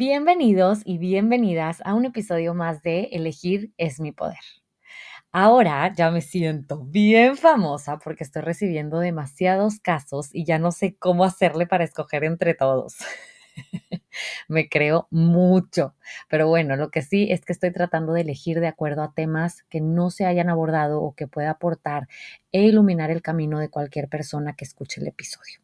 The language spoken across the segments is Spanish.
Bienvenidos y bienvenidas a un episodio más de Elegir es mi poder. Ahora ya me siento bien famosa porque estoy recibiendo demasiados casos y ya no sé cómo hacerle para escoger entre todos. me creo mucho, pero bueno, lo que sí es que estoy tratando de elegir de acuerdo a temas que no se hayan abordado o que pueda aportar e iluminar el camino de cualquier persona que escuche el episodio.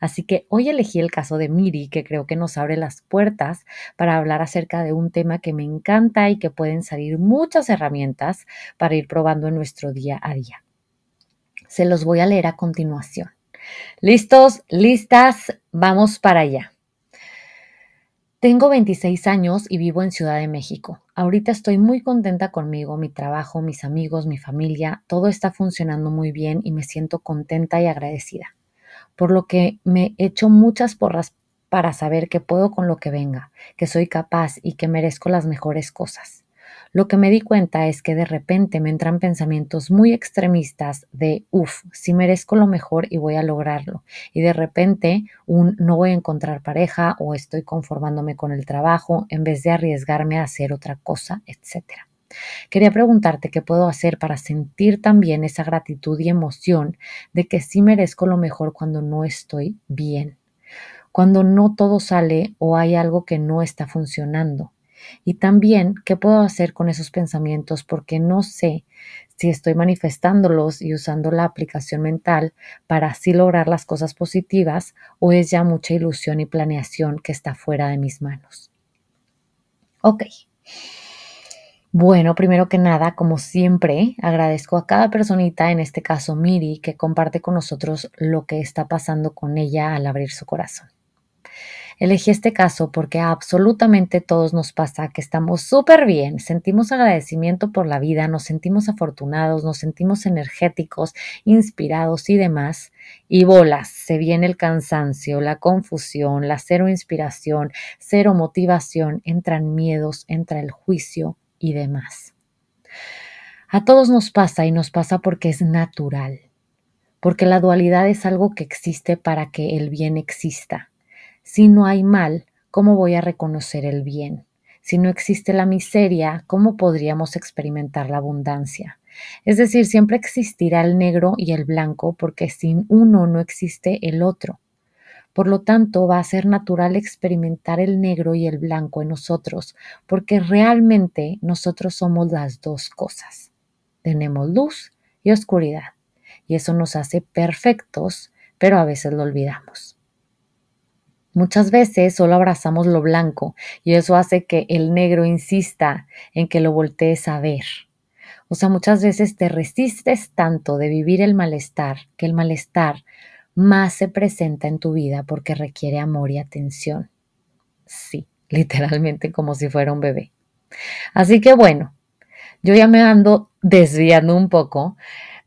Así que hoy elegí el caso de Miri, que creo que nos abre las puertas para hablar acerca de un tema que me encanta y que pueden salir muchas herramientas para ir probando en nuestro día a día. Se los voy a leer a continuación. ¿Listos? ¿Listas? Vamos para allá. Tengo 26 años y vivo en Ciudad de México. Ahorita estoy muy contenta conmigo, mi trabajo, mis amigos, mi familia, todo está funcionando muy bien y me siento contenta y agradecida por lo que me echo muchas porras para saber que puedo con lo que venga, que soy capaz y que merezco las mejores cosas. Lo que me di cuenta es que de repente me entran pensamientos muy extremistas de, uff, si merezco lo mejor y voy a lograrlo. Y de repente un no voy a encontrar pareja o estoy conformándome con el trabajo en vez de arriesgarme a hacer otra cosa, etcétera. Quería preguntarte qué puedo hacer para sentir también esa gratitud y emoción de que sí merezco lo mejor cuando no estoy bien, cuando no todo sale o hay algo que no está funcionando. Y también qué puedo hacer con esos pensamientos porque no sé si estoy manifestándolos y usando la aplicación mental para así lograr las cosas positivas o es ya mucha ilusión y planeación que está fuera de mis manos. Ok. Bueno, primero que nada, como siempre, agradezco a cada personita, en este caso Miri, que comparte con nosotros lo que está pasando con ella al abrir su corazón. Elegí este caso porque a absolutamente todos nos pasa que estamos súper bien, sentimos agradecimiento por la vida, nos sentimos afortunados, nos sentimos energéticos, inspirados y demás. Y bolas, se viene el cansancio, la confusión, la cero inspiración, cero motivación, entran miedos, entra el juicio, y demás. A todos nos pasa y nos pasa porque es natural, porque la dualidad es algo que existe para que el bien exista. Si no hay mal, ¿cómo voy a reconocer el bien? Si no existe la miseria, ¿cómo podríamos experimentar la abundancia? Es decir, siempre existirá el negro y el blanco porque sin uno no existe el otro. Por lo tanto, va a ser natural experimentar el negro y el blanco en nosotros, porque realmente nosotros somos las dos cosas. Tenemos luz y oscuridad, y eso nos hace perfectos, pero a veces lo olvidamos. Muchas veces solo abrazamos lo blanco y eso hace que el negro insista en que lo voltees a ver. O sea, muchas veces te resistes tanto de vivir el malestar que el malestar más se presenta en tu vida porque requiere amor y atención. Sí, literalmente como si fuera un bebé. Así que bueno, yo ya me ando desviando un poco,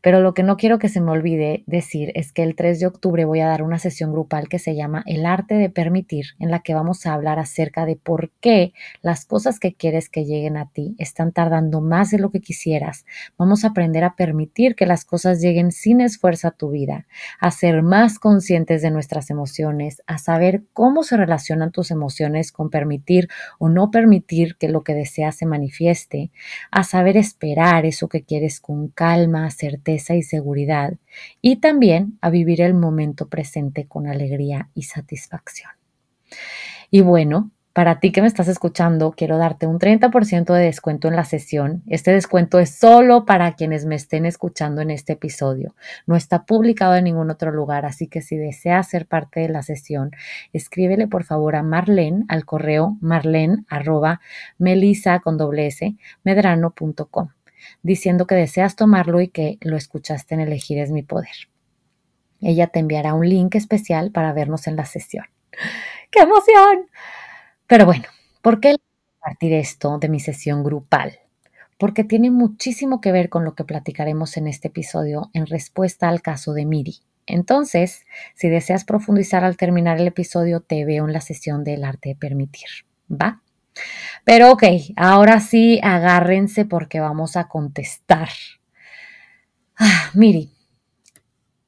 pero lo que no quiero que se me olvide decir es que el 3 de octubre voy a dar una sesión grupal que se llama El arte de permitir, en la que vamos a hablar acerca de por qué las cosas que quieres que lleguen a ti están tardando más de lo que quisieras. Vamos a aprender a permitir que las cosas lleguen sin esfuerzo a tu vida, a ser más conscientes de nuestras emociones, a saber cómo se relacionan tus emociones con permitir o no permitir que lo que deseas se manifieste, a saber esperar eso que quieres con calma, certeza, y seguridad y también a vivir el momento presente con alegría y satisfacción. Y bueno, Para ti que me estás escuchando, quiero darte un 30% de descuento en la sesión. Este descuento es solo para quienes me estén escuchando en este episodio. No está publicado en ningún otro lugar, así que si deseas ser parte de la sesión, escríbele por favor a Marlene al correo marlene arroba melisa con doble diciendo que deseas tomarlo y que lo escuchaste en Elegir es mi poder. Ella te enviará un link especial para vernos en la sesión. ¡Qué emoción! Pero bueno, ¿por qué compartir esto de mi sesión grupal? Porque tiene muchísimo que ver con lo que platicaremos en este episodio en respuesta al caso de Miri. Entonces, si deseas profundizar al terminar el episodio, te veo en la sesión del arte de permitir. ¿Va? Pero ok, ahora sí, agárrense porque vamos a contestar. Ah, Miri,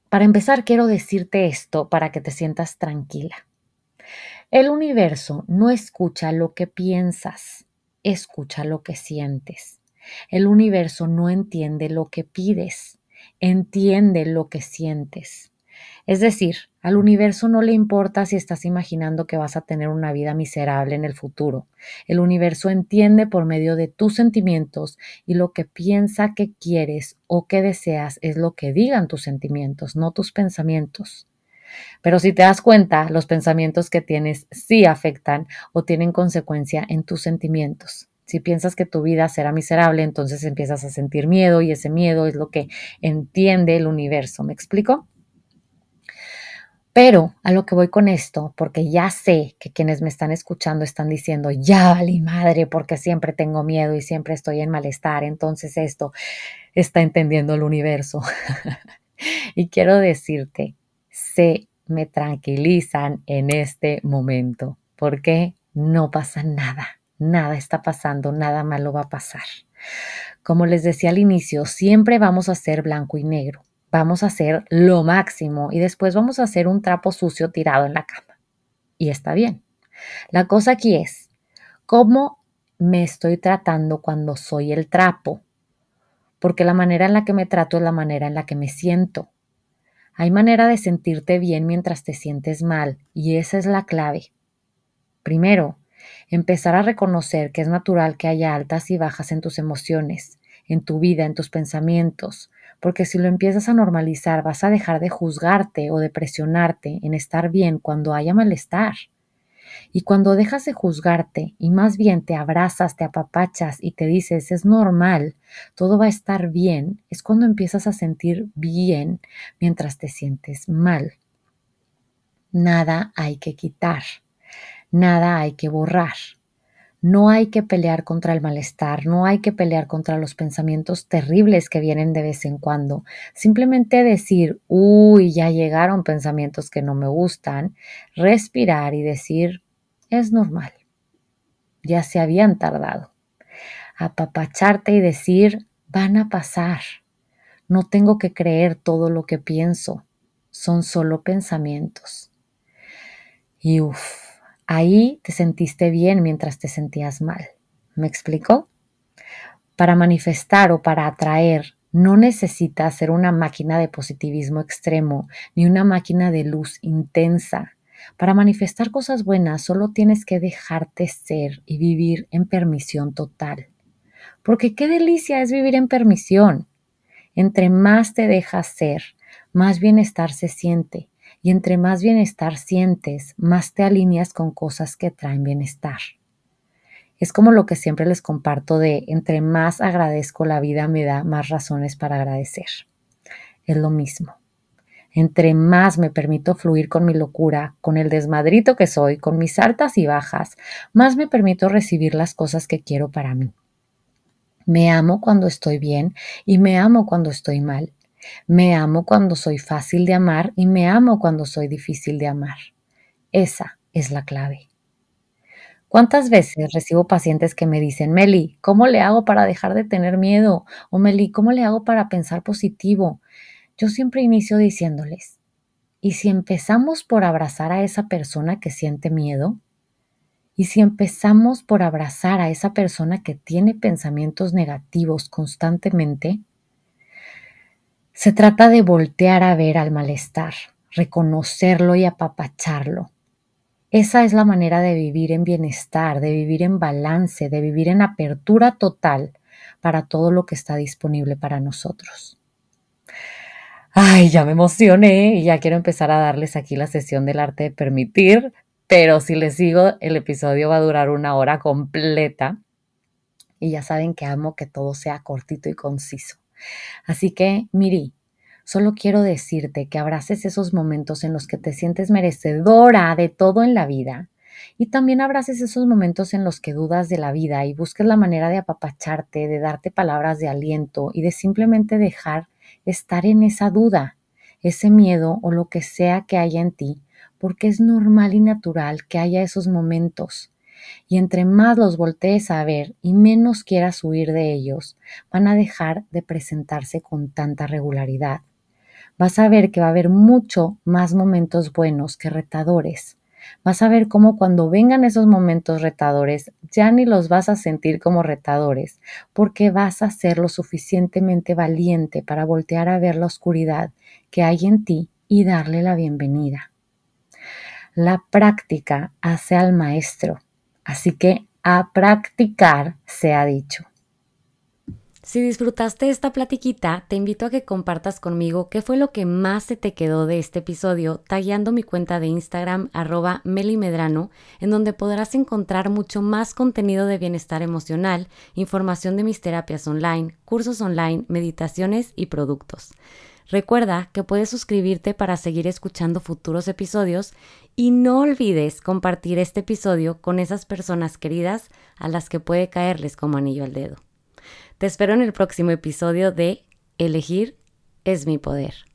para empezar quiero decirte esto para que te sientas tranquila. El universo no escucha lo que piensas, escucha lo que sientes. El universo no entiende lo que pides, entiende lo que sientes. Es decir, al universo no le importa si estás imaginando que vas a tener una vida miserable en el futuro. El universo entiende por medio de tus sentimientos y lo que piensa que quieres o que deseas es lo que digan tus sentimientos, no tus pensamientos. Pero si te das cuenta, los pensamientos que tienes sí afectan o tienen consecuencia en tus sentimientos. Si piensas que tu vida será miserable, entonces empiezas a sentir miedo y ese miedo es lo que entiende el universo. ¿Me explico? Pero a lo que voy con esto, porque ya sé que quienes me están escuchando están diciendo, ya vale madre, porque siempre tengo miedo y siempre estoy en malestar, entonces esto está entendiendo el universo. y quiero decirte se me tranquilizan en este momento, porque no pasa nada, nada está pasando, nada malo va a pasar. Como les decía al inicio, siempre vamos a ser blanco y negro, vamos a hacer lo máximo y después vamos a hacer un trapo sucio tirado en la cama. Y está bien. La cosa aquí es, ¿cómo me estoy tratando cuando soy el trapo? Porque la manera en la que me trato es la manera en la que me siento. Hay manera de sentirte bien mientras te sientes mal y esa es la clave. Primero, empezar a reconocer que es natural que haya altas y bajas en tus emociones, en tu vida, en tus pensamientos, porque si lo empiezas a normalizar vas a dejar de juzgarte o de presionarte en estar bien cuando haya malestar. Y cuando dejas de juzgarte y más bien te abrazas, te apapachas y te dices es normal, todo va a estar bien, es cuando empiezas a sentir bien mientras te sientes mal. Nada hay que quitar, nada hay que borrar. No hay que pelear contra el malestar, no hay que pelear contra los pensamientos terribles que vienen de vez en cuando. Simplemente decir, uy, ya llegaron pensamientos que no me gustan, respirar y decir, es normal. Ya se habían tardado. Apapacharte y decir, van a pasar. No tengo que creer todo lo que pienso. Son solo pensamientos. Y uff, ahí te sentiste bien mientras te sentías mal. ¿Me explico? Para manifestar o para atraer no necesitas ser una máquina de positivismo extremo ni una máquina de luz intensa. Para manifestar cosas buenas solo tienes que dejarte ser y vivir en permisión total. Porque qué delicia es vivir en permisión. Entre más te dejas ser, más bienestar se siente. Y entre más bienestar sientes, más te alineas con cosas que traen bienestar. Es como lo que siempre les comparto de entre más agradezco la vida me da más razones para agradecer. Es lo mismo. Entre más me permito fluir con mi locura, con el desmadrito que soy, con mis altas y bajas, más me permito recibir las cosas que quiero para mí. Me amo cuando estoy bien y me amo cuando estoy mal. Me amo cuando soy fácil de amar y me amo cuando soy difícil de amar. Esa es la clave. ¿Cuántas veces recibo pacientes que me dicen, Meli, ¿cómo le hago para dejar de tener miedo? O Meli, ¿cómo le hago para pensar positivo? yo siempre inicio diciéndoles, ¿y si empezamos por abrazar a esa persona que siente miedo? ¿Y si empezamos por abrazar a esa persona que tiene pensamientos negativos constantemente? Se trata de voltear a ver al malestar, reconocerlo y apapacharlo. Esa es la manera de vivir en bienestar, de vivir en balance, de vivir en apertura total para todo lo que está disponible para nosotros. Ay, ya me emocioné y ya quiero empezar a darles aquí la sesión del arte de permitir, pero si les sigo, el episodio va a durar una hora completa y ya saben que amo que todo sea cortito y conciso. Así que, Miri, solo quiero decirte que abraces esos momentos en los que te sientes merecedora de todo en la vida y también abraces esos momentos en los que dudas de la vida y busques la manera de apapacharte, de darte palabras de aliento y de simplemente dejar estar en esa duda, ese miedo o lo que sea que haya en ti, porque es normal y natural que haya esos momentos. Y entre más los voltees a ver y menos quieras huir de ellos, van a dejar de presentarse con tanta regularidad. Vas a ver que va a haber mucho más momentos buenos que retadores vas a ver cómo cuando vengan esos momentos retadores, ya ni los vas a sentir como retadores, porque vas a ser lo suficientemente valiente para voltear a ver la oscuridad que hay en ti y darle la bienvenida. La práctica hace al maestro, así que a practicar se ha dicho. Si disfrutaste esta platiquita, te invito a que compartas conmigo qué fue lo que más se te quedó de este episodio, tagueando mi cuenta de Instagram arroba melimedrano, en donde podrás encontrar mucho más contenido de bienestar emocional, información de mis terapias online, cursos online, meditaciones y productos. Recuerda que puedes suscribirte para seguir escuchando futuros episodios y no olvides compartir este episodio con esas personas queridas a las que puede caerles como anillo al dedo. Te espero en el próximo episodio de Elegir es mi poder.